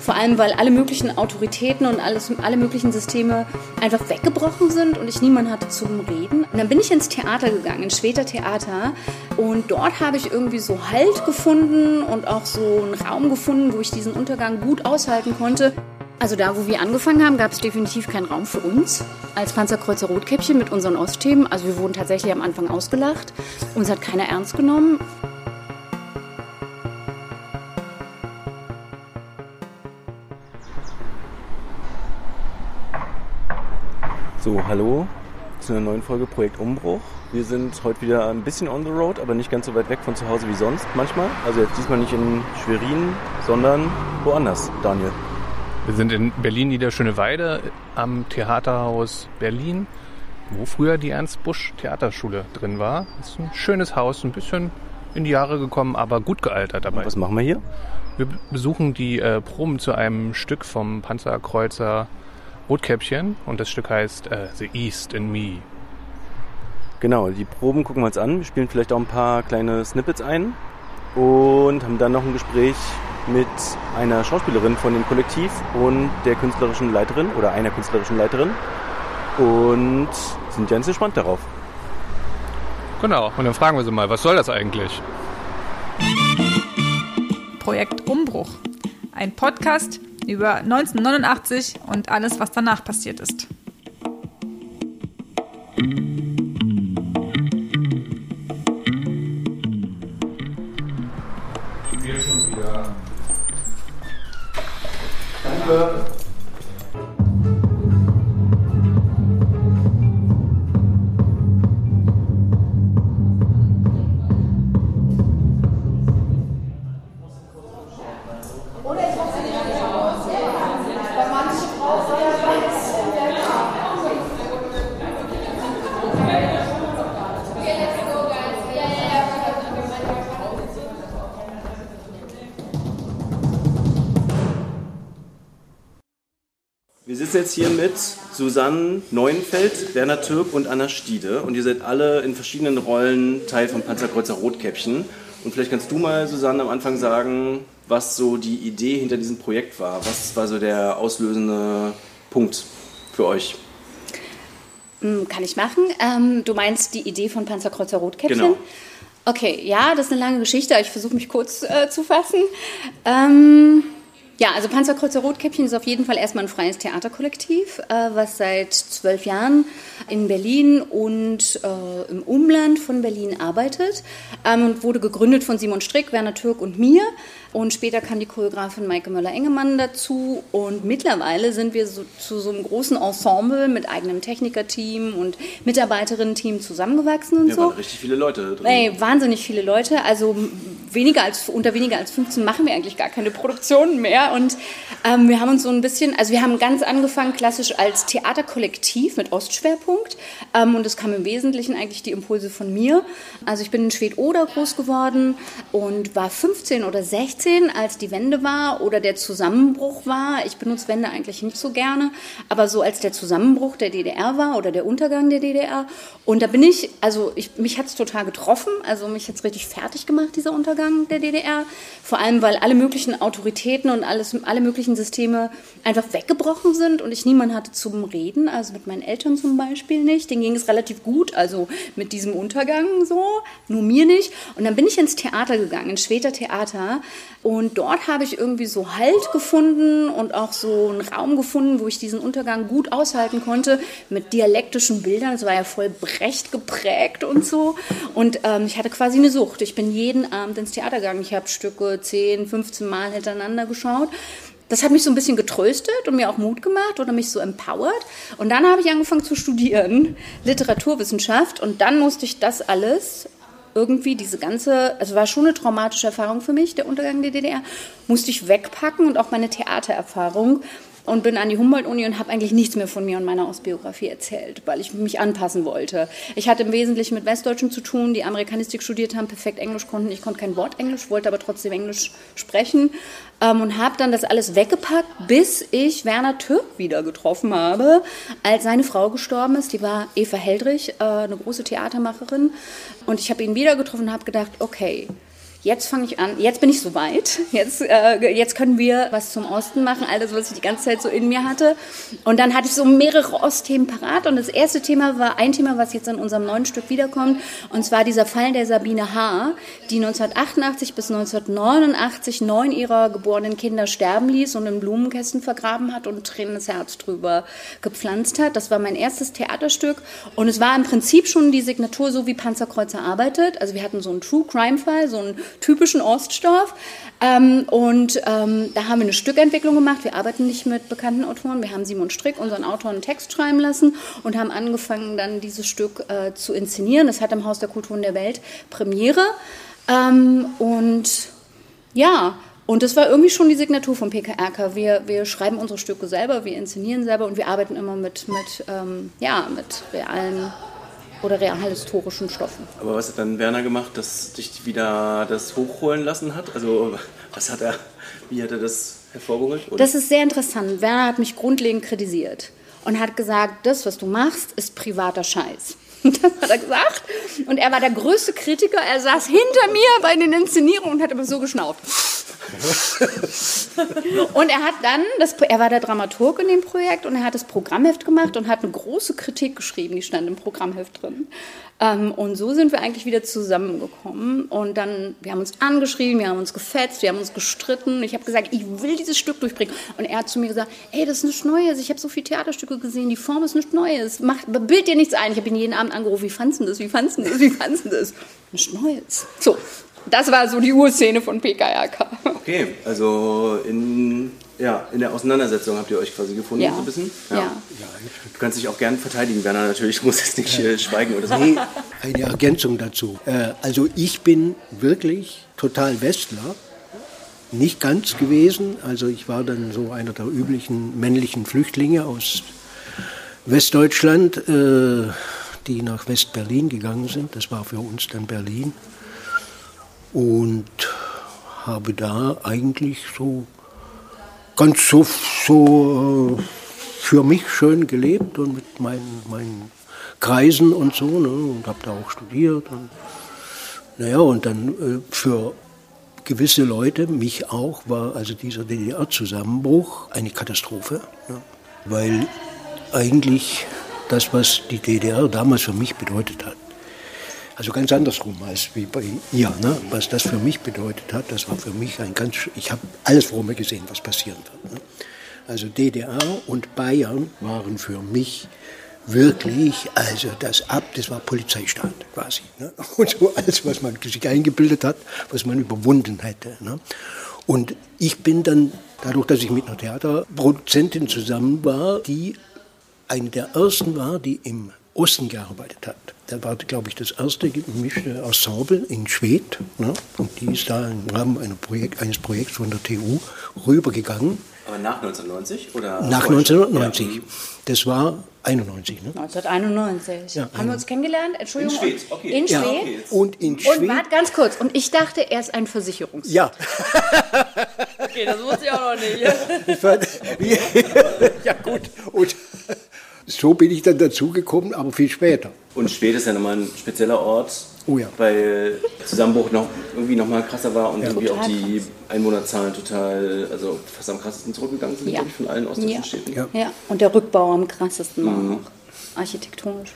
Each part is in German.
Vor allem, weil alle möglichen Autoritäten und alles, alle möglichen Systeme einfach weggebrochen sind und ich niemanden hatte zum Reden. Und dann bin ich ins Theater gegangen, ins Schweter Theater. Und dort habe ich irgendwie so Halt gefunden und auch so einen Raum gefunden, wo ich diesen Untergang gut aushalten konnte. Also da, wo wir angefangen haben, gab es definitiv keinen Raum für uns als Panzerkreuzer Rotkäppchen mit unseren Ostthemen. Also wir wurden tatsächlich am Anfang ausgelacht. Uns hat keiner ernst genommen. So, hallo zu einer neuen Folge Projekt Umbruch. Wir sind heute wieder ein bisschen on the road, aber nicht ganz so weit weg von zu Hause wie sonst manchmal. Also jetzt diesmal nicht in Schwerin, sondern woanders, Daniel. Wir sind in Berlin-Niederschöneweide am Theaterhaus Berlin, wo früher die Ernst Busch Theaterschule drin war. Das ist ein schönes Haus, ein bisschen in die Jahre gekommen, aber gut gealtert dabei. Und was machen wir hier? Wir besuchen die äh, Proben zu einem Stück vom Panzerkreuzer Rotkäppchen und das Stück heißt äh, The East in Me. Genau, die Proben gucken wir uns an. Wir spielen vielleicht auch ein paar kleine Snippets ein und haben dann noch ein Gespräch mit einer Schauspielerin von dem Kollektiv und der künstlerischen Leiterin oder einer künstlerischen Leiterin und sind ganz gespannt darauf. Genau, und dann fragen wir sie mal, was soll das eigentlich? Projekt Umbruch. Ein Podcast über 1989 und alles, was danach passiert ist. Wir sitzen jetzt hier mit Susanne Neuenfeld, Werner Türk und Anna Stiede. Und ihr seid alle in verschiedenen Rollen Teil vom Panzerkreuzer Rotkäppchen. Und vielleicht kannst du mal, Susanne, am Anfang sagen, was so die Idee hinter diesem Projekt war. Was war so der auslösende Punkt für euch? Hm, Kann ich machen. Ähm, du meinst die Idee von Panzerkreuzer Rotkäppchen? Genau. Okay, ja, das ist eine lange Geschichte, ich versuche mich kurz äh, zu fassen. Ähm, ja, also Panzerkreuzer Rotkäppchen ist auf jeden Fall erstmal ein freies Theaterkollektiv, äh, was seit zwölf Jahren in Berlin und äh, im Umland von Berlin arbeitet ähm, und wurde gegründet von Simon Strick, Werner Türk und mir. Und später kam die Choreografin Maike Möller-Engemann dazu. Und mittlerweile sind wir so, zu so einem großen Ensemble mit eigenem Technikerteam und Mitarbeiterinnen-Team zusammengewachsen und Ja, so. waren richtig viele Leute drin. Ey, wahnsinnig viele Leute. Also weniger als, unter weniger als 15 machen wir eigentlich gar keine Produktionen mehr. Und ähm, wir haben uns so ein bisschen, also wir haben ganz angefangen klassisch als Theaterkollektiv mit Ostschwerpunkt. Ähm, und es kamen im Wesentlichen eigentlich die Impulse von mir. Also ich bin in Schwedt-Oder groß geworden und war 15 oder 16, als die Wende war oder der Zusammenbruch war. Ich benutze Wende eigentlich nicht so gerne, aber so als der Zusammenbruch der DDR war oder der Untergang der DDR. Und da bin ich, also ich, mich hat es total getroffen, also mich hat es richtig fertig gemacht, dieser Untergang der DDR. Vor allem, weil alle möglichen Autoritäten und alles, alle möglichen Systeme einfach weggebrochen sind und ich niemanden hatte zum Reden, also mit meinen Eltern zum Beispiel nicht. Denen ging es relativ gut, also mit diesem Untergang so, nur mir nicht. Und dann bin ich ins Theater gegangen, ins Schweter Theater. Und dort habe ich irgendwie so Halt gefunden und auch so einen Raum gefunden, wo ich diesen Untergang gut aushalten konnte mit dialektischen Bildern. Es war ja voll Brecht geprägt und so. Und ähm, ich hatte quasi eine Sucht. Ich bin jeden Abend ins Theater gegangen. Ich habe Stücke 10, 15 Mal hintereinander geschaut. Das hat mich so ein bisschen getröstet und mir auch Mut gemacht oder mich so empowert. Und dann habe ich angefangen zu studieren, Literaturwissenschaft. Und dann musste ich das alles irgendwie diese ganze, also war schon eine traumatische Erfahrung für mich, der Untergang der DDR, musste ich wegpacken und auch meine Theatererfahrung und bin an die Humboldt-Uni und habe eigentlich nichts mehr von mir und meiner Ostbiografie erzählt, weil ich mich anpassen wollte. Ich hatte im Wesentlichen mit Westdeutschen zu tun, die Amerikanistik studiert haben, perfekt Englisch konnten. Ich konnte kein Wort Englisch, wollte aber trotzdem Englisch sprechen ähm, und habe dann das alles weggepackt, bis ich Werner Türk wieder getroffen habe, als seine Frau gestorben ist. Die war Eva Heldrich, äh, eine große Theatermacherin. Und ich habe ihn wieder getroffen und habe gedacht, okay, jetzt fange ich an, jetzt bin ich soweit, jetzt, äh, jetzt können wir was zum Osten machen, alles, was ich die ganze Zeit so in mir hatte. Und dann hatte ich so mehrere Ostthemen parat und das erste Thema war ein Thema, was jetzt in unserem neuen Stück wiederkommt, und zwar dieser Fall der Sabine H., die 1988 bis 1989 neun ihrer geborenen Kinder sterben ließ und in Blumenkästen vergraben hat und Tränen das Herz drüber gepflanzt hat. Das war mein erstes Theaterstück und es war im Prinzip schon die Signatur so, wie Panzerkreuzer arbeitet. Also wir hatten so einen True Crime Fall, so einen typischen Oststoff. Ähm, und ähm, da haben wir eine Stückentwicklung gemacht. Wir arbeiten nicht mit bekannten Autoren. Wir haben Simon Strick, unseren Autor, einen Text schreiben lassen und haben angefangen, dann dieses Stück äh, zu inszenieren. Das hat im Haus der Kulturen der Welt Premiere. Ähm, und ja, und das war irgendwie schon die Signatur vom PKRK. Wir, wir schreiben unsere Stücke selber, wir inszenieren selber und wir arbeiten immer mit, mit, ähm, ja, mit realen oder realhistorischen Stoffen. Aber was hat dann Werner gemacht, dass dich wieder das hochholen lassen hat? Also was hat er, wie hat er das hervorgeholt? Oder? Das ist sehr interessant. Werner hat mich grundlegend kritisiert und hat gesagt, das, was du machst, ist privater Scheiß. Das hat er gesagt. Und er war der größte Kritiker. Er saß hinter mir bei den Inszenierungen und hat immer so geschnauft. und er hat dann, das, er war der Dramaturg in dem Projekt und er hat das Programmheft gemacht und hat eine große Kritik geschrieben, die stand im Programmheft drin. Ähm, und so sind wir eigentlich wieder zusammengekommen. Und dann, wir haben uns angeschrieben, wir haben uns gefetzt, wir haben uns gestritten. Ich habe gesagt, ich will dieses Stück durchbringen. Und er hat zu mir gesagt, ey, das ist nichts Neues. Ich habe so viele Theaterstücke gesehen, die Form ist nichts Neues. Mach, bild dir nichts ein. Ich habe ihn jeden Abend angerufen, wie fandest du das, wie fandest du das, wie fandest du das? Nichts Neues. So, das war so die Urszene von PKRK. Okay, also in, ja, in der Auseinandersetzung habt ihr euch quasi gefunden, Ja. so ein bisschen? Ja. Du kannst dich auch gerne verteidigen, Werner, natürlich. Du musst jetzt nicht äh, schweigen oder so. Nee, eine Ergänzung dazu. Äh, also ich bin wirklich total Westler. Nicht ganz gewesen. Also ich war dann so einer der üblichen männlichen Flüchtlinge aus Westdeutschland, äh, die nach West-Berlin gegangen sind. Das war für uns dann Berlin. Und habe da eigentlich so ganz so, so äh, für mich schön gelebt und mit meinen, meinen Kreisen und so. Ne, und habe da auch studiert. Und, naja, und dann äh, für gewisse Leute, mich auch, war also dieser DDR-Zusammenbruch eine Katastrophe. Ne, weil eigentlich das, was die DDR damals für mich bedeutet hat, also ganz andersrum als wie bei ihr, ne? was das für mich bedeutet hat, das war für mich ein ganz, ich habe alles vor mir gesehen, was passieren wird. Ne? Also DDR und Bayern waren für mich wirklich, also das ab, das war Polizeistaat quasi. Ne? Und so alles, was man sich eingebildet hat, was man überwunden hätte. Ne? Und ich bin dann, dadurch, dass ich mit einer Theaterproduzentin zusammen war, die eine der ersten war, die im Osten gearbeitet hat. Da war, glaube ich, das erste gemischte Ensemble in Schwedt. Ne? Und die ist da im Rahmen einer Projekt, eines Projekts von der TU rübergegangen. Aber nach 1990? Oder Nach vorher schon? 1990. Ja. Das war 91. Ne? 1991. Ja, Haben wir uns kennengelernt? Entschuldigung. In Schwedt, okay. In Ja, Schwedt. okay. und in Und Schwedt. warte ganz kurz. Und ich dachte, er ist ein Versicherungs. Ja, Okay, das wusste ich auch noch nicht. ich fand, ja gut. Und so bin ich dann dazugekommen, aber viel später. Und Schwed ist ja nochmal ein spezieller Ort, Oh ja. weil der Zusammenbruch noch irgendwie nochmal krasser war und irgendwie Total auch die Einwohnerzahlen total, also fast am krassesten zurückgegangen sind, Ja. ich, von allen ostdeutschen Ja. Städten. Ja. ja, und der Rückbau am krassesten war Mhm. auch. Architektonisch.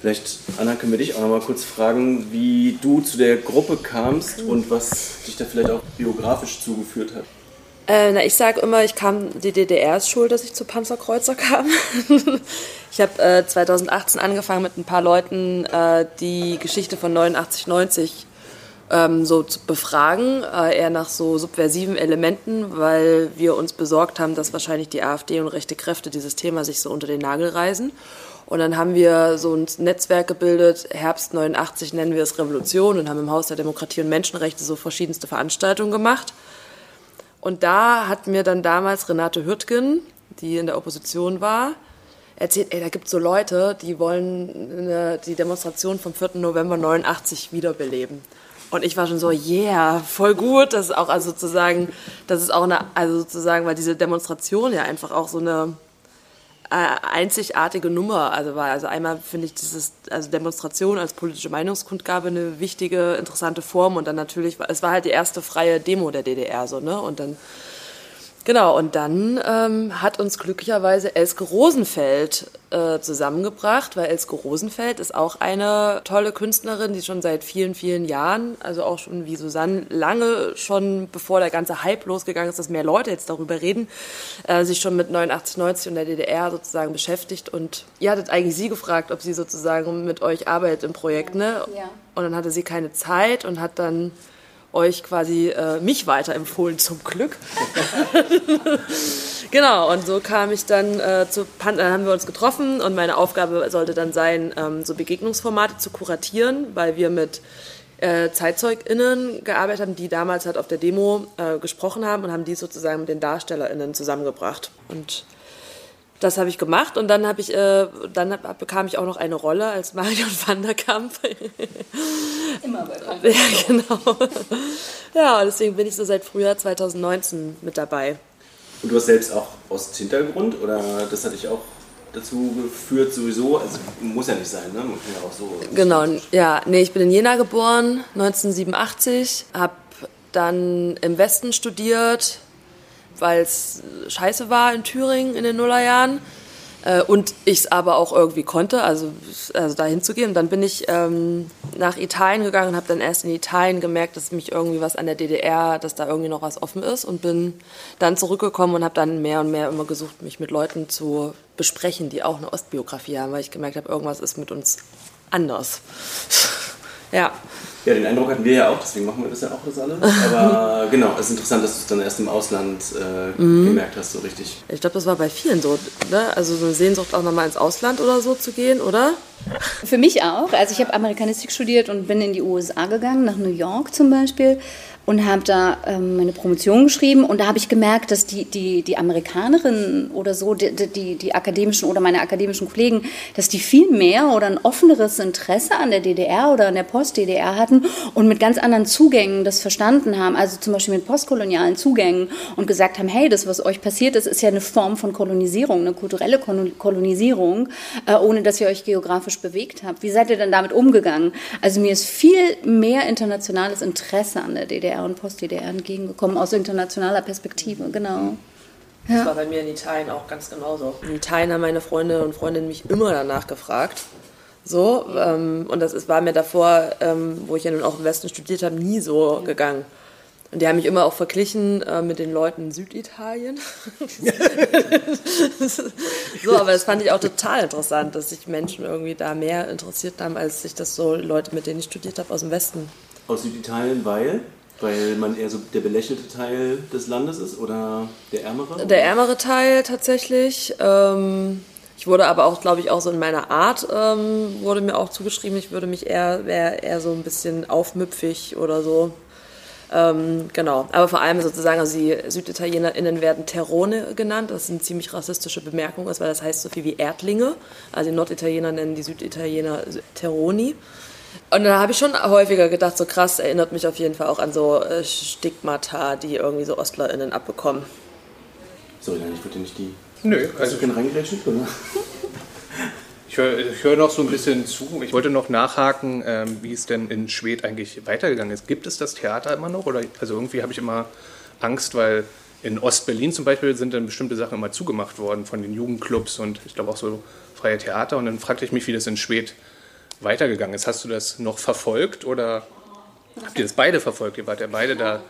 Vielleicht, Anna, können wir dich auch nochmal kurz fragen, wie du zu der Gruppe kamst und was dich da vielleicht auch biografisch zugeführt hat. Äh, na, ich sage immer, ich kam, die DDR ist schuld, dass ich zu Panzerkreuzer kam. ich habe äh, 2018 angefangen mit ein paar Leuten, äh, die Geschichte von 89, 90 ähm, so zu befragen, äh, eher nach so subversiven Elementen, weil wir uns besorgt haben, dass wahrscheinlich die AfD und rechte Kräfte dieses Thema sich so unter den Nagel reißen. Und dann haben wir so ein Netzwerk gebildet, Herbst 89 nennen wir es Revolution und haben im Haus der Demokratie und Menschenrechte so verschiedenste Veranstaltungen gemacht. Und da hat mir dann damals Renate Hürtgen, die in der Opposition war, erzählt, ey, da gibt es so Leute, die wollen eine, die Demonstration vom 4. November 89 wiederbeleben. Und ich war schon so, yeah, voll gut. Das ist auch also sozusagen, das ist auch eine, also sozusagen, weil diese Demonstration ja einfach auch so eine, einzigartige Nummer. Also war also einmal finde ich dieses also Demonstration als politische Meinungskundgabe eine wichtige, interessante Form und dann natürlich es war halt die erste freie Demo der DDR so ne und dann Genau, und dann ähm, hat uns glücklicherweise Elske Rosenfeld äh, zusammengebracht, weil Elske Rosenfeld ist auch eine tolle Künstlerin, die schon seit vielen, vielen Jahren, also auch schon wie Susanne, lange schon bevor der ganze Hype losgegangen ist, dass mehr Leute jetzt darüber reden, äh, sich schon mit 89, 90 und der DDR sozusagen beschäftigt. Und ihr hattet eigentlich sie gefragt, ob sie sozusagen mit euch arbeitet im Projekt, ne? Ja. Und dann hatte sie keine Zeit und hat dann euch quasi äh, mich weiterempfohlen, zum Glück. genau, und so kam ich dann äh, zu Pan dann haben wir uns getroffen und meine Aufgabe sollte dann sein, ähm, so Begegnungsformate zu kuratieren, weil wir mit äh, ZeitzeugInnen gearbeitet haben, die damals halt auf der Demo äh, gesprochen haben und haben die sozusagen mit den DarstellerInnen zusammengebracht. Und das habe ich gemacht und dann habe ich, äh, dann hab, bekam ich auch noch eine Rolle als Marion van der Kamp. Immer bei Ja, genau. Ja, deswegen bin ich so seit Frühjahr 2019 mit dabei. Und du hast selbst auch Osthintergrund oder das hat dich auch dazu geführt sowieso? Also muss ja nicht sein, ne? Man kann ja auch so. Genau, ja, nee, ich bin in Jena geboren, 1987, habe dann im Westen studiert, weil es scheiße war in Thüringen in den Nullerjahren. Äh, und ich es aber auch irgendwie konnte, also, also dahin zu gehen. Und dann bin ich ähm, nach Italien gegangen und habe dann erst in Italien gemerkt, dass mich irgendwie was an der DDR, dass da irgendwie noch was offen ist. Und bin dann zurückgekommen und habe dann mehr und mehr immer gesucht, mich mit Leuten zu besprechen, die auch eine Ostbiografie haben, weil ich gemerkt habe, irgendwas ist mit uns anders. Ja. Ja, den Eindruck hatten wir ja auch, deswegen machen wir das ja auch das alle. Aber genau, es ist interessant, dass du es dann erst im Ausland äh, mhm. gemerkt hast, so richtig. Ich glaube, das war bei vielen so, ne? Also so eine Sehnsucht auch nochmal ins Ausland oder so zu gehen, oder? Für mich auch. Also ich habe Amerikanistik studiert und bin in die USA gegangen, nach New York zum Beispiel und habe da ähm, meine Promotion geschrieben und da habe ich gemerkt, dass die, die, die Amerikanerinnen oder so, die, die, die akademischen oder meine akademischen Kollegen, dass die viel mehr oder ein offeneres Interesse an der DDR oder an der Post-DDR hatten und mit ganz anderen Zugängen das verstanden haben, also zum Beispiel mit postkolonialen Zugängen und gesagt haben, hey, das, was euch passiert ist, ist ja eine Form von Kolonisierung, eine kulturelle Kolonisierung, äh, ohne dass ihr euch geografisch bewegt habt. Wie seid ihr denn damit umgegangen? Also mir ist viel mehr internationales Interesse an der DDR DDR und Post-DDR entgegengekommen, aus internationaler Perspektive, genau. Ja. Das war bei mir in Italien auch ganz genauso. In Italien haben meine Freunde und Freundinnen mich immer danach gefragt. So, ähm, und das ist, war mir davor, ähm, wo ich ja nun auch im Westen studiert habe, nie so gegangen. Und die haben mich immer auch verglichen äh, mit den Leuten in Süditalien. so, aber das fand ich auch total interessant, dass sich Menschen irgendwie da mehr interessiert haben, als sich das so Leute, mit denen ich studiert habe, aus dem Westen. Aus Süditalien, weil? Weil man eher so der belächelte Teil des Landes ist oder der ärmere? Der ärmere Teil tatsächlich. Ähm, ich wurde aber auch, glaube ich, auch so in meiner Art ähm, wurde mir auch zugeschrieben, ich würde mich eher, wäre eher so ein bisschen aufmüpfig oder so. Ähm, genau, aber vor allem sozusagen, also die SüditalienerInnen werden Terrone genannt, das sind ziemlich rassistische Bemerkungen, weil das heißt so viel wie Erdlinge. Also die Norditaliener nennen die Süditaliener Terroni. Und da habe ich schon häufiger gedacht, so krass, erinnert mich auf jeden Fall auch an so äh, Stigmata, die irgendwie so OstlerInnen abbekommen. Sorry, ich wollte nicht die. Nö, also. Hast du keinen reingrätschen, oder? Ich höre hör noch so ein bisschen zu. Ich wollte noch nachhaken, ähm, wie es denn in Schwedt eigentlich weitergegangen ist. Gibt es das Theater immer noch? Oder, also irgendwie habe ich immer Angst, weil in Ostberlin zum Beispiel sind dann bestimmte Sachen immer zugemacht worden von den Jugendclubs und ich glaube auch so freie Theater. Und dann fragte ich mich, wie das in Schwedt weitergegangen ist. Hast du das noch verfolgt oder habt ihr das beide verfolgt? Ihr wart ja beide da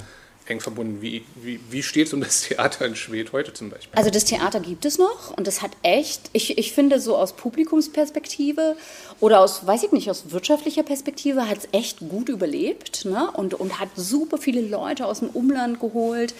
eng verbunden. Wie, wie, wie steht es um das Theater in Schwedt heute zum Beispiel? Also das Theater gibt es noch und das hat echt, ich, ich finde so aus Publikumsperspektive oder aus, weiß ich nicht, aus wirtschaftlicher Perspektive hat es echt gut überlebt ne? und, und hat super viele Leute aus dem Umland geholt.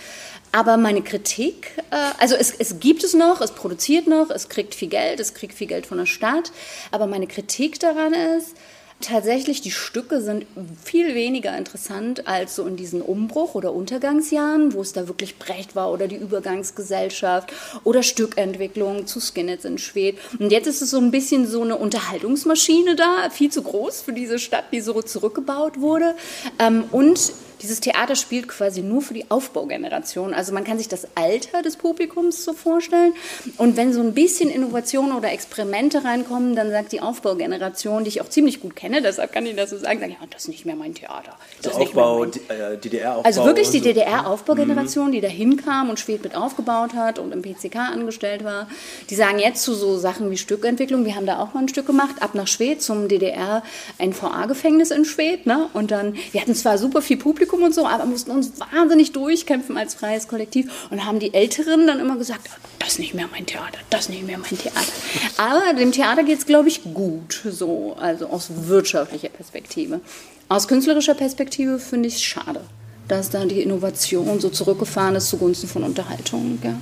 Aber meine Kritik, äh, also es, es gibt es noch, es produziert noch, es kriegt viel Geld, es kriegt viel Geld von der Stadt, aber meine Kritik daran ist, Tatsächlich, die Stücke sind viel weniger interessant als so in diesen Umbruch- oder Untergangsjahren, wo es da wirklich Brecht war oder die Übergangsgesellschaft oder Stückentwicklung zu Skinheads in Schwed. Und jetzt ist es so ein bisschen so eine Unterhaltungsmaschine da, viel zu groß für diese Stadt, die so zurückgebaut wurde. Ähm, und dieses Theater spielt quasi nur für die Aufbaugeneration. Also man kann sich das Alter des Publikums so vorstellen. Und wenn so ein bisschen Innovation oder Experimente reinkommen, dann sagt die Aufbaugeneration, die ich auch ziemlich gut kenne, deshalb kann ich das so sagen, sagen ja, das ist nicht mehr mein Theater. Das also Aufbau, äh, DDR-Aufbau. Also wirklich die DDR-Aufbaugeneration, die dahin kam und Schwed mit aufgebaut hat und im PCK angestellt war. Die sagen jetzt zu so Sachen wie Stückentwicklung, wir haben da auch mal ein Stück gemacht, ab nach Schwed zum DDR NVA-Gefängnis in Schwed. Ne? Und dann, wir hatten zwar super viel Publikum und so, aber mussten uns wahnsinnig durchkämpfen als freies Kollektiv und haben die Älteren dann immer gesagt, das ist nicht mehr mein Theater, das ist nicht mehr mein Theater. Aber dem Theater geht es, glaube ich, gut, so, also aus wirtschaftlicher Perspektive. Aus künstlerischer Perspektive finde ich es schade, dass da die Innovation so zurückgefahren ist zugunsten von Unterhaltung. Ja.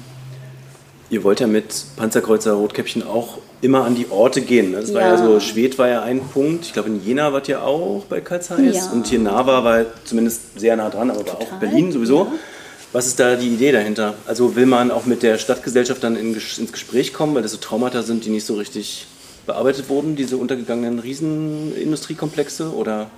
Ihr wollt ja mit Panzerkreuzer Rotkäppchen auch immer an die Orte gehen. Das ja. war ja so, Schwed war ja ein Punkt. Ich glaube, in Jena wart ihr auch bei Karl Zeiss. Ja. Und hier Nava war zumindest sehr nah dran, aber Total. war auch Berlin sowieso. Ja. Was ist da die Idee dahinter? Also will man auch mit der Stadtgesellschaft dann in, ins Gespräch kommen, weil das so Traumata sind, die nicht so richtig bearbeitet wurden, diese untergegangenen Riesenindustriekomplexe? Oder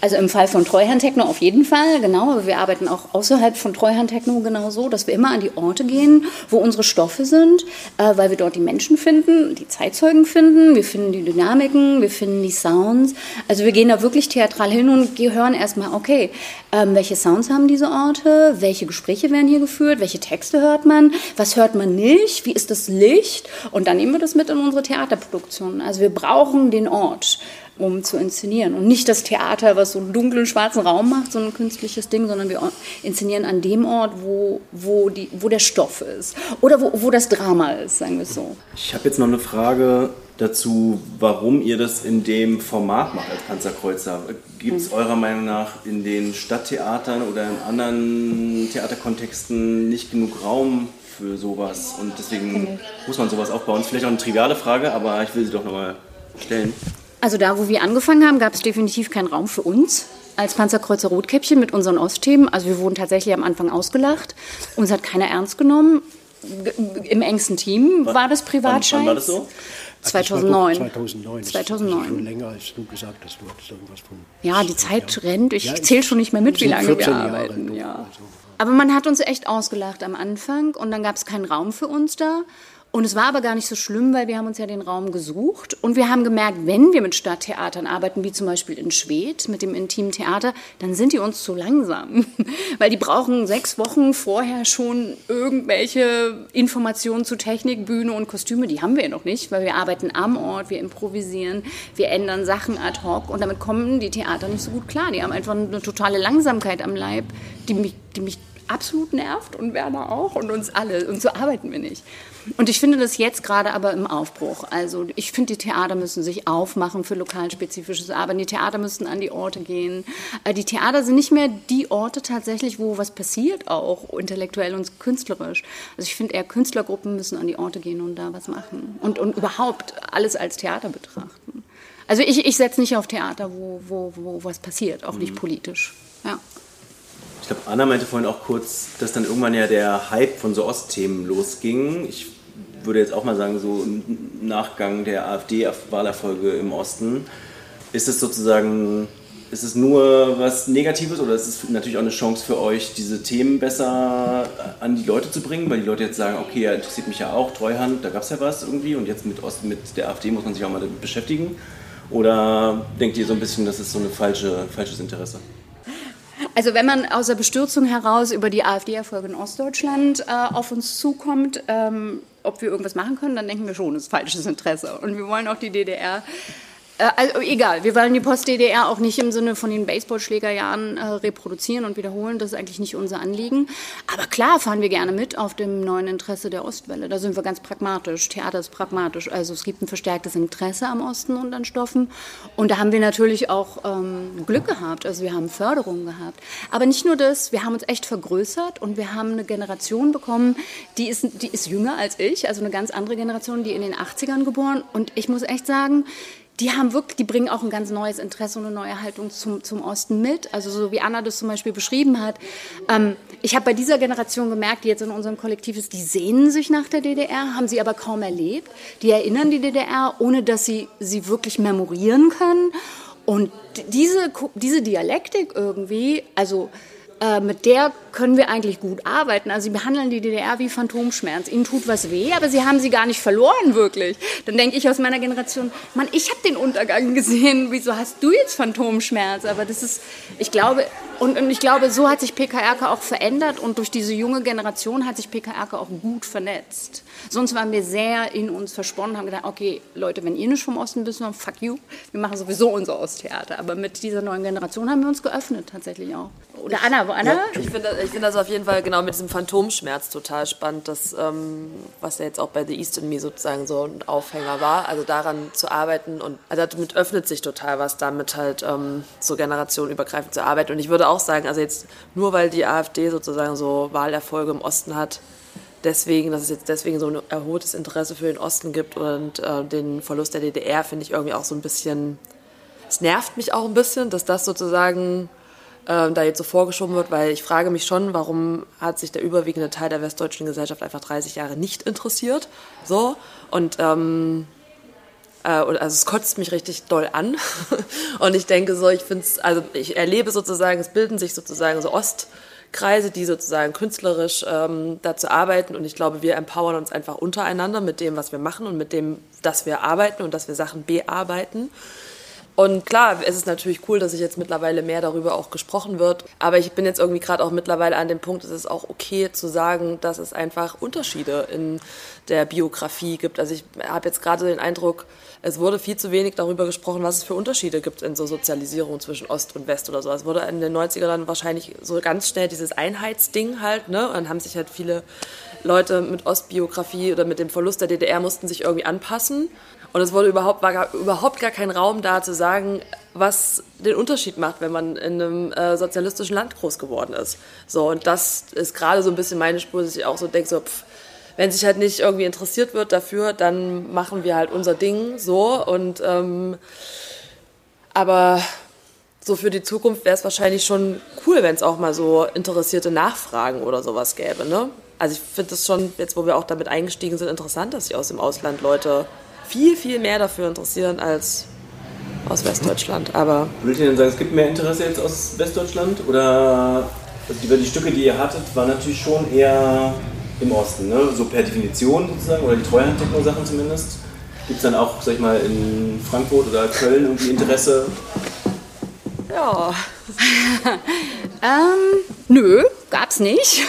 also im Fall von Treuhand Techno auf jeden Fall, genau. Aber wir arbeiten auch außerhalb von Treuhand Techno genauso, dass wir immer an die Orte gehen, wo unsere Stoffe sind, äh, weil wir dort die Menschen finden, die Zeitzeugen finden, wir finden die Dynamiken, wir finden die Sounds. Also wir gehen da wirklich theatral hin und hören erstmal, okay, ähm, welche Sounds haben diese Orte, welche Gespräche werden hier geführt, welche Texte hört man, was hört man nicht, wie ist das Licht? Und dann nehmen wir das mit in unsere Theaterproduktion. Also wir brauchen den Ort um zu inszenieren. Und nicht das Theater, was so einen dunklen, schwarzen Raum macht, so ein künstliches Ding, sondern wir inszenieren an dem Ort, wo, wo, die, wo der Stoff ist. Oder wo, wo das Drama ist, sagen wir es so. Ich habe jetzt noch eine Frage dazu, warum ihr das in dem Format macht als Panzerkreuzer. Gibt es mhm. eurer Meinung nach in den Stadttheatern oder in anderen Theaterkontexten nicht genug Raum für sowas? Und deswegen muss man sowas aufbauen. Vielleicht auch eine triviale Frage, aber ich will sie doch nochmal stellen. Also da, wo wir angefangen haben, gab es definitiv keinen Raum für uns als Panzerkreuzer Rotkäppchen mit unseren Ostthemen. Also wir wurden tatsächlich am Anfang ausgelacht. Uns hat keiner ernst genommen. Im engsten Team war das Privatschein. Wann, wann war das so? 2009. 2009. 2009. Schon länger, als du gesagt hast, du hattest irgendwas von. Ja, die Zeit rennt. Ich ja, zähle schon nicht mehr mit, wie lange wir arbeiten. Ja. Also. Aber man hat uns echt ausgelacht am Anfang und dann gab es keinen Raum für uns da. Und es war aber gar nicht so schlimm, weil wir haben uns ja den Raum gesucht und wir haben gemerkt, wenn wir mit Stadttheatern arbeiten, wie zum Beispiel in Schwedt mit dem Intimen Theater, dann sind die uns zu langsam, weil die brauchen sechs Wochen vorher schon irgendwelche Informationen zu Technik, Bühne und Kostüme. Die haben wir ja noch nicht, weil wir arbeiten am Ort, wir improvisieren, wir ändern Sachen ad hoc und damit kommen die Theater nicht so gut klar. Die haben einfach eine totale Langsamkeit am Leib, die mich, die mich absolut nervt und Werner auch und uns alle. Und so arbeiten wir nicht. Und ich finde das jetzt gerade aber im Aufbruch. Also ich finde, die Theater müssen sich aufmachen für lokalspezifisches Arbeiten. Die Theater müssen an die Orte gehen. Äh, die Theater sind nicht mehr die Orte tatsächlich, wo was passiert, auch intellektuell und künstlerisch. Also ich finde eher Künstlergruppen müssen an die Orte gehen und da was machen. Und, und überhaupt alles als Theater betrachten. Also ich, ich setze nicht auf Theater, wo, wo, wo was passiert, auch nicht mhm. politisch. Ja. Ich glaube, Anna meinte vorhin auch kurz, dass dann irgendwann ja der Hype von so Ostthemen losging. Ich würde jetzt auch mal sagen, so im Nachgang der AfD-Wahlerfolge im Osten. Ist es sozusagen, ist es nur was Negatives oder ist es natürlich auch eine Chance für euch, diese Themen besser an die Leute zu bringen? Weil die Leute jetzt sagen, okay, ja, interessiert mich ja auch, Treuhand, da gab es ja was irgendwie und jetzt mit, Ost, mit der AfD muss man sich auch mal damit beschäftigen. Oder denkt ihr so ein bisschen, das ist so ein falsche, falsches Interesse? Also wenn man aus der Bestürzung heraus über die AfD-Erfolge in Ostdeutschland äh, auf uns zukommt, ähm, ob wir irgendwas machen können, dann denken wir schon, das ist falsches Interesse. Und wir wollen auch die DDR also egal, wir wollen die Post-DDR auch nicht im Sinne von den Baseballschlägerjahren äh, reproduzieren und wiederholen. Das ist eigentlich nicht unser Anliegen. Aber klar fahren wir gerne mit auf dem neuen Interesse der Ostwelle. Da sind wir ganz pragmatisch. Theater ist pragmatisch. Also es gibt ein verstärktes Interesse am Osten und an Stoffen. Und da haben wir natürlich auch ähm, Glück gehabt. Also wir haben Förderung gehabt. Aber nicht nur das, wir haben uns echt vergrößert und wir haben eine Generation bekommen, die ist, die ist jünger als ich. Also eine ganz andere Generation, die in den 80ern geboren. Und ich muss echt sagen, die haben wirklich, die bringen auch ein ganz neues Interesse und eine neue Haltung zum, zum Osten mit. Also so wie Anna das zum Beispiel beschrieben hat. Ähm, ich habe bei dieser Generation gemerkt, die jetzt in unserem Kollektiv ist, die sehnen sich nach der DDR, haben sie aber kaum erlebt. Die erinnern die DDR, ohne dass sie sie wirklich memorieren können. Und diese, diese Dialektik irgendwie, also äh, mit der können wir eigentlich gut arbeiten. Also sie behandeln die DDR wie Phantomschmerz. Ihnen tut was weh, aber sie haben sie gar nicht verloren, wirklich. Dann denke ich aus meiner Generation, Mann, ich habe den Untergang gesehen. Wieso hast du jetzt Phantomschmerz? Aber das ist, ich glaube, und, und ich glaube, so hat sich PKRK auch verändert und durch diese junge Generation hat sich PKRK auch gut vernetzt. Sonst waren wir sehr in uns versponnen und haben gedacht, okay, Leute, wenn ihr nicht vom Osten wisst, dann fuck you. Wir machen sowieso unser Osttheater. Aber mit dieser neuen Generation haben wir uns geöffnet tatsächlich auch. Oder Anna, wo Anna? Ja. Ich finde ich find das auf jeden Fall genau mit diesem Phantomschmerz total spannend, das, ähm, was ja jetzt auch bei The East in Me sozusagen so ein Aufhänger war, also daran zu arbeiten und also damit öffnet sich total was, damit halt ähm, so generationenübergreifend zu arbeiten. Und ich würde auch sagen, also jetzt nur weil die AfD sozusagen so Wahlerfolge im Osten hat, deswegen, dass es jetzt deswegen so ein erhöhtes Interesse für den Osten gibt und äh, den Verlust der DDR, finde ich irgendwie auch so ein bisschen, es nervt mich auch ein bisschen, dass das sozusagen äh, da jetzt so vorgeschoben wird, weil ich frage mich schon, warum hat sich der überwiegende Teil der westdeutschen Gesellschaft einfach 30 Jahre nicht interessiert. So. Und ähm, äh, also es kotzt mich richtig doll an. und ich denke so, ich finde es, also ich erlebe sozusagen, es bilden sich sozusagen so Ostkreise, die sozusagen künstlerisch ähm, dazu arbeiten. Und ich glaube, wir empowern uns einfach untereinander mit dem, was wir machen und mit dem, dass wir arbeiten und dass wir Sachen bearbeiten. Und klar, es ist natürlich cool, dass sich jetzt mittlerweile mehr darüber auch gesprochen wird. Aber ich bin jetzt irgendwie gerade auch mittlerweile an dem Punkt, es ist auch okay zu sagen, dass es einfach Unterschiede in der Biografie gibt. Also ich habe jetzt gerade den Eindruck, es wurde viel zu wenig darüber gesprochen, was es für Unterschiede gibt in so Sozialisierung zwischen Ost und West oder so. Es wurde in den 90ern dann wahrscheinlich so ganz schnell dieses Einheitsding halt, ne? Und dann haben sich halt viele Leute mit Ostbiografie oder mit dem Verlust der DDR mussten sich irgendwie anpassen. Und es wurde überhaupt, war gar, überhaupt gar kein Raum da zu sagen, was den Unterschied macht, wenn man in einem äh, sozialistischen Land groß geworden ist. So, und das ist gerade so ein bisschen meine Spur, dass ich auch so denke, so, pff, wenn sich halt nicht irgendwie interessiert wird dafür, dann machen wir halt unser Ding so. Und ähm, aber so für die Zukunft wäre es wahrscheinlich schon cool, wenn es auch mal so interessierte Nachfragen oder sowas gäbe. Ne? Also ich finde es schon, jetzt wo wir auch damit eingestiegen sind, interessant, dass sich aus dem Ausland Leute viel, viel mehr dafür interessieren als aus Westdeutschland. Aber Würdet ihr denn sagen, es gibt mehr Interesse jetzt aus Westdeutschland? Oder also die, die Stücke, die ihr hattet, waren natürlich schon eher im Osten, ne? so per Definition sozusagen, oder die Treuhand-Techno-Sachen zumindest. Gibt es dann auch, sag ich mal, in Frankfurt oder Köln irgendwie Interesse? ja. ähm, nö, gab's nicht.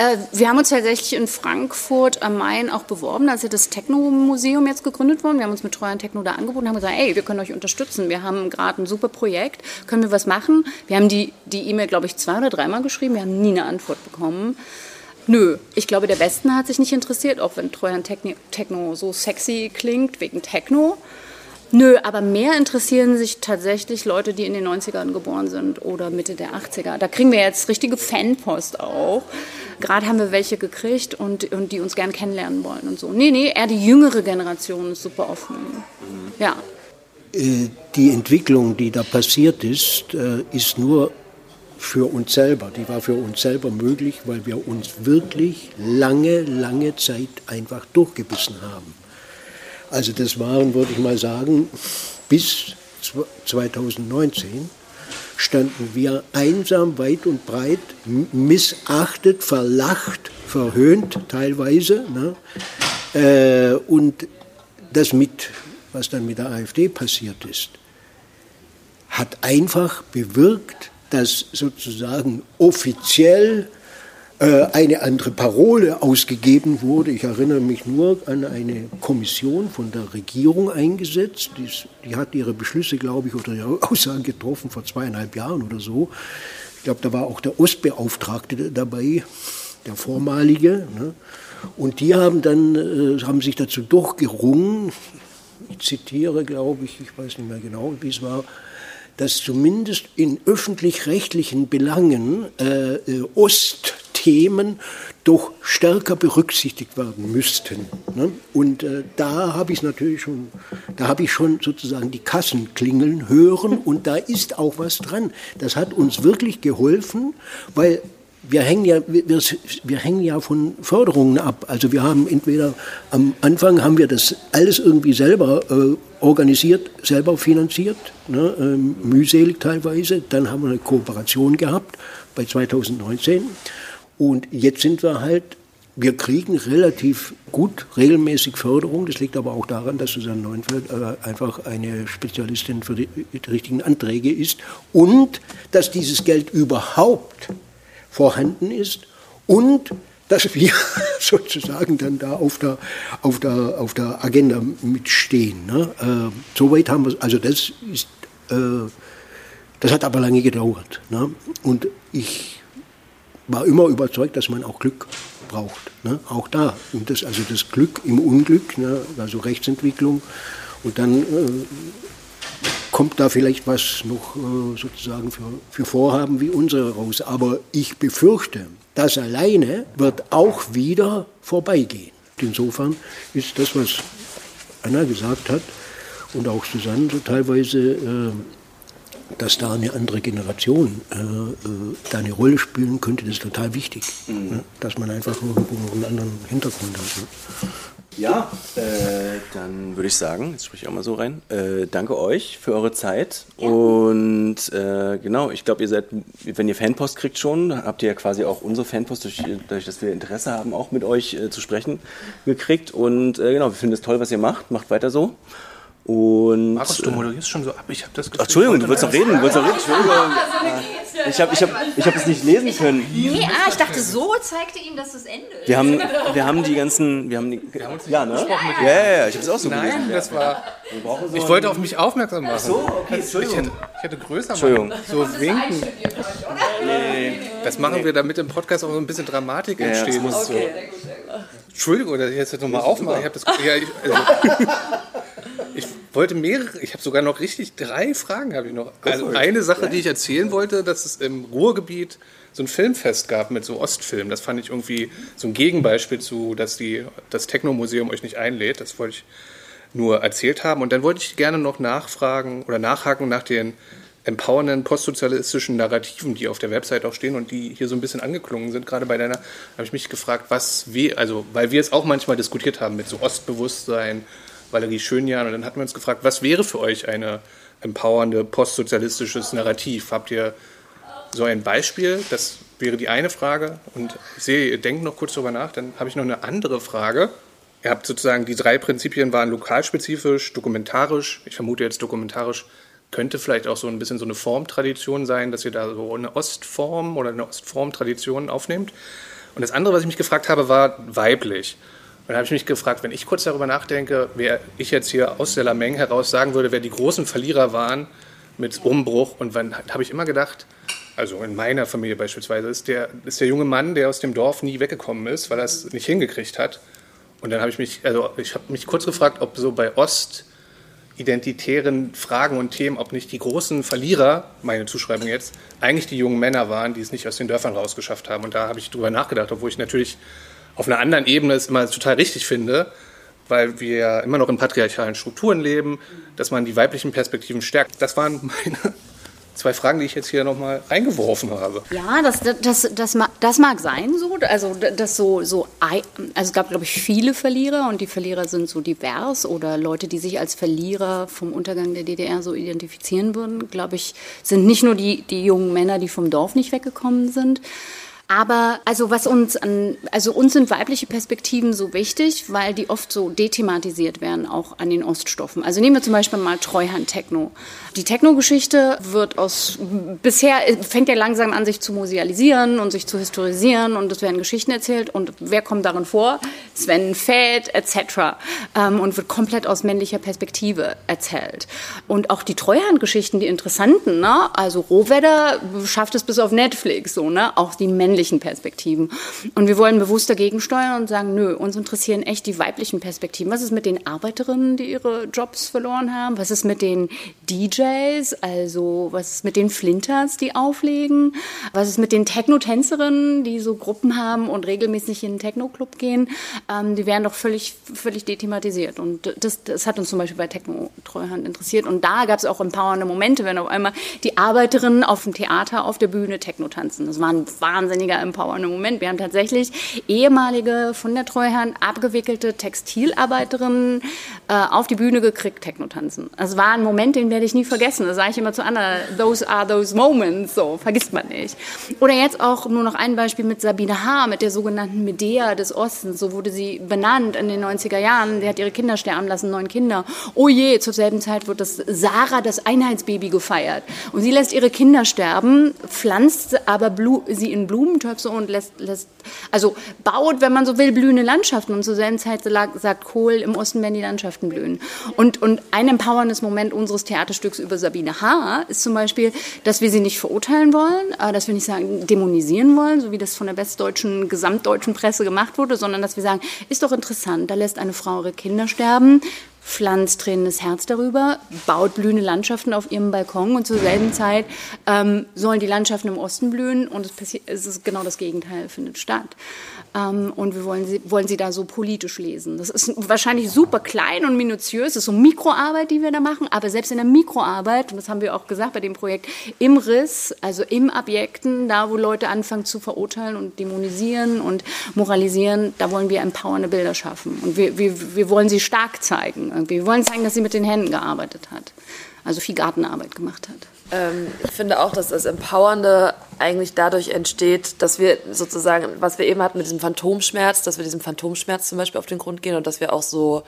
Äh, wir haben uns tatsächlich in Frankfurt am Main auch beworben, als ja das Techno-Museum jetzt gegründet wurde. Wir haben uns mit Treuern Techno da angeboten und haben gesagt, ey, wir können euch unterstützen. Wir haben gerade ein super Projekt, können wir was machen? Wir haben die E-Mail, glaube ich, zwei oder dreimal geschrieben, wir haben nie eine Antwort bekommen. Nö, ich glaube, der Westen hat sich nicht interessiert, auch wenn Treuern Techno so sexy klingt, wegen Techno. Nö, aber mehr interessieren sich tatsächlich Leute, die in den 90ern geboren sind oder Mitte der 80er. Da kriegen wir jetzt richtige Fanpost auch. Gerade haben wir welche gekriegt und, und die uns gern kennenlernen wollen und so. Nee, nee, eher die jüngere Generation ist super offen. Ja. Äh, die Entwicklung, die da passiert ist, äh, ist nur für uns selber. Die war für uns selber möglich, weil wir uns wirklich lange, lange Zeit einfach durchgebissen haben. Also das waren, würde ich mal sagen, bis 2019 standen wir einsam, weit und breit, missachtet, verlacht, verhöhnt teilweise. Ne? Äh, und das mit, was dann mit der AfD passiert ist, hat einfach bewirkt, dass sozusagen offiziell eine andere Parole ausgegeben wurde. Ich erinnere mich nur an eine Kommission von der Regierung eingesetzt. Die, die hat ihre Beschlüsse, glaube ich, oder ihre Aussagen getroffen vor zweieinhalb Jahren oder so. Ich glaube, da war auch der Ostbeauftragte dabei, der vormalige. Ne? Und die haben dann äh, haben sich dazu durchgerungen, ich zitiere, glaube ich, ich weiß nicht mehr genau, wie es war, dass zumindest in öffentlich-rechtlichen Belangen äh, äh Ost Themen doch stärker berücksichtigt werden müssten. Ne? Und äh, da habe ich natürlich schon, da habe ich schon sozusagen die Kassen klingeln hören und da ist auch was dran. Das hat uns wirklich geholfen, weil wir hängen ja, wir, wir hängen ja von Förderungen ab. Also wir haben entweder am Anfang haben wir das alles irgendwie selber äh, organisiert, selber finanziert, ne, ähm, mühselig teilweise. Dann haben wir eine Kooperation gehabt bei 2019 und jetzt sind wir halt wir kriegen relativ gut regelmäßig Förderung. Das liegt aber auch daran, dass Susanne Neunfeld äh, einfach eine Spezialistin für die, die richtigen Anträge ist und dass dieses Geld überhaupt vorhanden ist und dass wir sozusagen dann da auf der, auf der, auf der Agenda mitstehen. Ne? Äh, Soweit haben wir, also das ist, äh, das hat aber lange gedauert. Ne? Und ich war immer überzeugt, dass man auch Glück braucht. Ne? Auch da. Das, also das Glück im Unglück, ne? also Rechtsentwicklung. Und dann äh, kommt da vielleicht was noch äh, sozusagen für, für Vorhaben wie unsere raus. Aber ich befürchte, das alleine wird auch wieder vorbeigehen. Insofern ist das, was Anna gesagt hat und auch Susanne so teilweise, äh, dass da eine andere Generation äh, äh, da eine Rolle spielen könnte, das ist total wichtig. Mhm. Ne? Dass man einfach irgendwo einen anderen Hintergrund hat. Ne? Ja, äh, dann würde ich sagen, jetzt spreche ich auch mal so rein, äh, danke euch für eure Zeit. Ja. Und äh, genau, ich glaube, ihr seid, wenn ihr Fanpost kriegt schon, habt ihr ja quasi auch unsere Fanpost, durch, dadurch, dass wir Interesse haben, auch mit euch äh, zu sprechen, gekriegt. Und äh, genau, wir finden es toll, was ihr macht. Macht weiter so. Und, Markus, du moderierst schon so ab. Ich habe das Gefühl, Ach, Entschuldigung, du wolltest noch reden. Du wolltest noch reden. Entschuldigung. Ich habe ich hab, ich hab es nicht lesen können. Nee, ah, ich dachte, so zeigte ihm, dass das Ende ist. Wir haben, wir haben die ganzen. Wir haben die, wir haben ja, ne? Ja, ja, ja, ich habe es auch so Nein, gelesen. das war. So ich wollte auf mich aufmerksam machen. Ach so, okay, Entschuldigung. Ich hätte, ich hätte größer Entschuldigung. machen. So winken. Nee, das machen wir, damit im Podcast auch so ein bisschen Dramatik entsteht. Ja, okay, so. Entschuldigung, dass ich jetzt nochmal aufmache. Ich habe das. Ja, ich, also, wollte mehrere, ich habe sogar noch richtig drei Fragen habe ich noch. Also eine Sache, die ich erzählen wollte, dass es im Ruhrgebiet so ein Filmfest gab mit so Ostfilmen. Das fand ich irgendwie so ein Gegenbeispiel zu, dass die, das Technomuseum euch nicht einlädt. Das wollte ich nur erzählt haben. Und dann wollte ich gerne noch nachfragen oder nachhaken nach den empowernden postsozialistischen Narrativen, die auf der Website auch stehen und die hier so ein bisschen angeklungen sind. Gerade bei deiner habe ich mich gefragt, was wir, also weil wir es auch manchmal diskutiert haben mit so Ostbewusstsein Valerie Schönjan. Und dann hatten wir uns gefragt, was wäre für euch eine empowernde postsozialistisches Narrativ? Habt ihr so ein Beispiel? Das wäre die eine Frage. Und ich sehe, ihr denkt noch kurz darüber nach. Dann habe ich noch eine andere Frage. Ihr habt sozusagen, die drei Prinzipien waren lokalspezifisch, dokumentarisch. Ich vermute jetzt dokumentarisch könnte vielleicht auch so ein bisschen so eine Formtradition sein, dass ihr da so eine Ostform oder eine Ostformtradition aufnehmt. Und das andere, was ich mich gefragt habe, war weiblich dann habe ich mich gefragt, wenn ich kurz darüber nachdenke, wer ich jetzt hier aus der Lameng heraus sagen würde, wer die großen Verlierer waren mit Umbruch. Und dann habe ich immer gedacht, also in meiner Familie beispielsweise, ist der, ist der junge Mann, der aus dem Dorf nie weggekommen ist, weil er es nicht hingekriegt hat. Und dann habe ich mich, also ich habe mich kurz gefragt, ob so bei Ost identitären Fragen und Themen, ob nicht die großen Verlierer, meine Zuschreibung jetzt, eigentlich die jungen Männer waren, die es nicht aus den Dörfern rausgeschafft haben. Und da habe ich drüber nachgedacht, obwohl ich natürlich auf einer anderen Ebene es immer total richtig finde, weil wir ja immer noch in patriarchalen Strukturen leben, dass man die weiblichen Perspektiven stärkt. Das waren meine zwei Fragen, die ich jetzt hier nochmal reingeworfen habe. Ja, das, das, das, das, mag sein so. Also, das so, so, also es gab, glaube ich, viele Verlierer und die Verlierer sind so divers oder Leute, die sich als Verlierer vom Untergang der DDR so identifizieren würden, glaube ich, sind nicht nur die, die jungen Männer, die vom Dorf nicht weggekommen sind, aber also was uns an, also uns sind weibliche Perspektiven so wichtig, weil die oft so dethematisiert werden, auch an den Oststoffen. Also nehmen wir zum Beispiel mal Treuhand Techno. Die Techno-Geschichte wird aus, bisher fängt ja langsam an, sich zu musealisieren und sich zu historisieren und es werden Geschichten erzählt und wer kommt darin vor? Sven Fett etc. Ähm, und wird komplett aus männlicher Perspektive erzählt. Und auch die Treuhand-Geschichten, die interessanten, ne? also Rohwedder schafft es bis auf Netflix, so, ne? auch die männlichen Perspektiven. Und wir wollen bewusst dagegen steuern und sagen, nö, uns interessieren echt die weiblichen Perspektiven. Was ist mit den Arbeiterinnen, die ihre Jobs verloren haben? Was ist mit den DJs? Also was ist mit den Flinters, die auflegen, was ist mit den Techno-Tänzerinnen, die so Gruppen haben und regelmäßig in den Techno-Club gehen, ähm, die werden doch völlig, völlig dethematisiert. Und das, das hat uns zum Beispiel bei Techno-Treuhand interessiert. Und da gab es auch empowernde Momente, wenn auf einmal die Arbeiterinnen auf dem Theater, auf der Bühne Techno tanzen. Das war ein wahnsinniger mega empowernde Moment. Wir haben tatsächlich ehemalige von der Treuhand abgewickelte Textilarbeiterinnen äh, auf die Bühne gekriegt, Techno-Tanzen. Es war ein Moment, den werde ich nie vergessen. Das sage ich immer zu Anna, those are those moments, so, vergisst man nicht. Oder jetzt auch nur noch ein Beispiel mit Sabine H., mit der sogenannten Medea des Ostens, so wurde sie benannt in den 90er Jahren. Sie hat ihre Kinder sterben lassen, neun Kinder. Oh je, zur selben Zeit wird das Sarah, das Einheitsbaby, gefeiert. Und sie lässt ihre Kinder sterben, pflanzt aber Blu sie in Blumentöpfe und lässt, lässt, also baut, wenn man so will, blühende Landschaften. Und zur selben Zeit sagt Kohl, im Osten werden die Landschaften blühen. Und, und ein empowerndes Moment unseres Theaterstücks über Sabine H. ist zum Beispiel, dass wir sie nicht verurteilen wollen, äh, dass wir nicht sagen, dämonisieren wollen, so wie das von der westdeutschen, gesamtdeutschen Presse gemacht wurde, sondern dass wir sagen, ist doch interessant, da lässt eine Frau ihre Kinder sterben, pflanzt tränendes Herz darüber, baut blühende Landschaften auf ihrem Balkon und zur selben Zeit ähm, sollen die Landschaften im Osten blühen und es, es ist genau das Gegenteil findet statt. Ähm, und wir wollen sie, wollen sie da so politisch lesen. Das ist wahrscheinlich super klein und minutiös, das ist so Mikroarbeit, die wir da machen, aber selbst in der Mikroarbeit, und das haben wir auch gesagt bei dem Projekt, im Riss, also im Abjekten, da wo Leute anfangen zu verurteilen und dämonisieren und moralisieren, da wollen wir empowernde Bilder schaffen. Und wir, wir, wir wollen sie stark zeigen. Irgendwie. Wir wollen zeigen, dass sie mit den Händen gearbeitet hat, also viel Gartenarbeit gemacht hat. Ähm, ich finde auch, dass das Empowernde eigentlich dadurch entsteht, dass wir sozusagen, was wir eben hatten mit diesem Phantomschmerz, dass wir diesem Phantomschmerz zum Beispiel auf den Grund gehen und dass wir auch so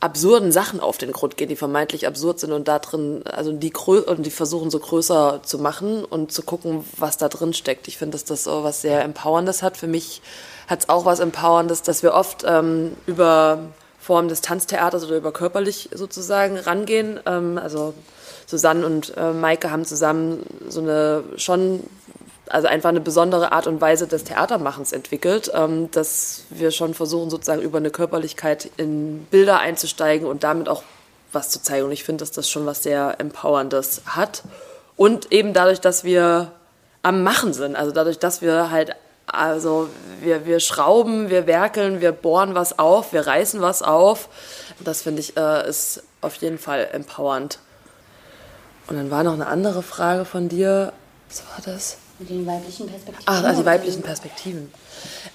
absurden Sachen auf den Grund gehen, die vermeintlich absurd sind und da drin, also die, und die versuchen so größer zu machen und zu gucken, was da drin steckt. Ich finde, dass das so was sehr Empowerndes hat. Für mich hat es auch was Empowerndes, dass wir oft ähm, über Formen des Tanztheaters oder über körperlich sozusagen rangehen. Ähm, also Susanne und äh, Maike haben zusammen so eine schon, also einfach eine besondere Art und Weise des Theatermachens entwickelt, ähm, dass wir schon versuchen, sozusagen über eine Körperlichkeit in Bilder einzusteigen und damit auch was zu zeigen. Und ich finde, dass das schon was sehr Empowerndes hat. Und eben dadurch, dass wir am Machen sind, also dadurch, dass wir halt also wir, wir schrauben, wir werkeln, wir bohren was auf, wir reißen was auf. Das finde ich äh, ist auf jeden Fall empowernd. Und dann war noch eine andere Frage von dir. Was war das? Mit den weiblichen Perspektiven. Ach, also die weiblichen Perspektiven.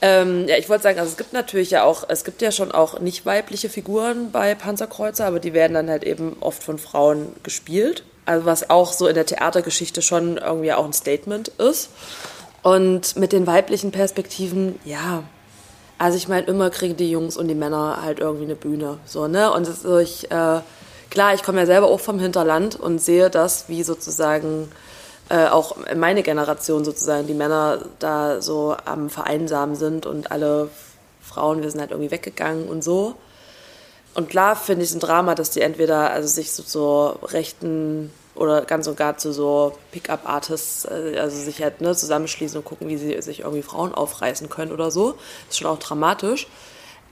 Ähm, ja, ich wollte sagen, also es gibt natürlich ja auch, es gibt ja schon auch nicht weibliche Figuren bei Panzerkreuzer, aber die werden dann halt eben oft von Frauen gespielt. Also was auch so in der Theatergeschichte schon irgendwie auch ein Statement ist. Und mit den weiblichen Perspektiven, ja, also ich meine, immer kriegen die Jungs und die Männer halt irgendwie eine Bühne, so, ne? Und das, so ich, äh, klar, ich komme ja selber auch vom Hinterland und sehe das, wie sozusagen äh, auch meine Generation sozusagen, die Männer da so am Vereinsamen sind und alle Frauen, wir sind halt irgendwie weggegangen und so. Und klar finde ich es ein Drama, dass die entweder also sich so zur rechten oder ganz und gar zu so Pickup-Artists, äh, also sich halt ne, zusammenschließen und gucken, wie sie sich irgendwie Frauen aufreißen können oder so. Ist schon auch dramatisch.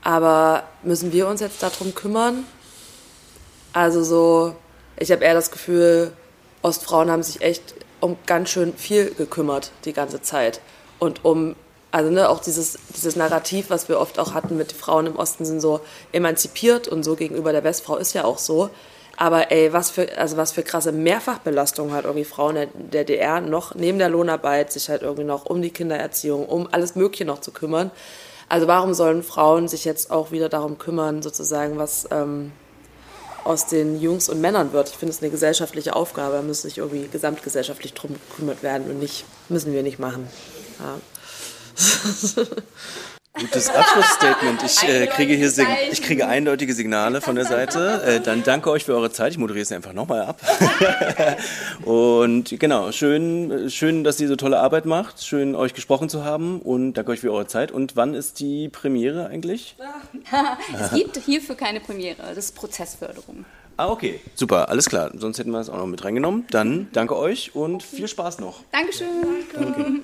Aber müssen wir uns jetzt darum kümmern? Also so, ich habe eher das Gefühl, Ostfrauen haben sich echt um ganz schön viel gekümmert die ganze Zeit. Und um, also ne, auch dieses, dieses Narrativ, was wir oft auch hatten mit Frauen im Osten, sind so emanzipiert und so gegenüber der Westfrau ist ja auch so. Aber ey, was für, also was für krasse Mehrfachbelastung hat irgendwie Frauen der, der DR noch neben der Lohnarbeit sich halt irgendwie noch um die Kindererziehung, um alles Mögliche noch zu kümmern. Also warum sollen Frauen sich jetzt auch wieder darum kümmern, sozusagen, was ähm, aus den Jungs und Männern wird. Ich finde es eine gesellschaftliche Aufgabe. Da muss sich irgendwie gesamtgesellschaftlich drum gekümmert werden und nicht, müssen wir nicht machen. Ja. Gutes Abschlussstatement. Ich äh, kriege hier ich kriege eindeutige Signale von der Seite. Äh, dann danke euch für eure Zeit. Ich moderiere es einfach nochmal ab. und genau, schön, schön, dass ihr so tolle Arbeit macht. Schön, euch gesprochen zu haben und danke euch für eure Zeit. Und wann ist die Premiere eigentlich? es gibt hierfür keine Premiere. Das ist Prozessförderung. Ah, okay. Super, alles klar. Sonst hätten wir es auch noch mit reingenommen. Dann danke euch und viel Spaß noch. Dankeschön. Danke.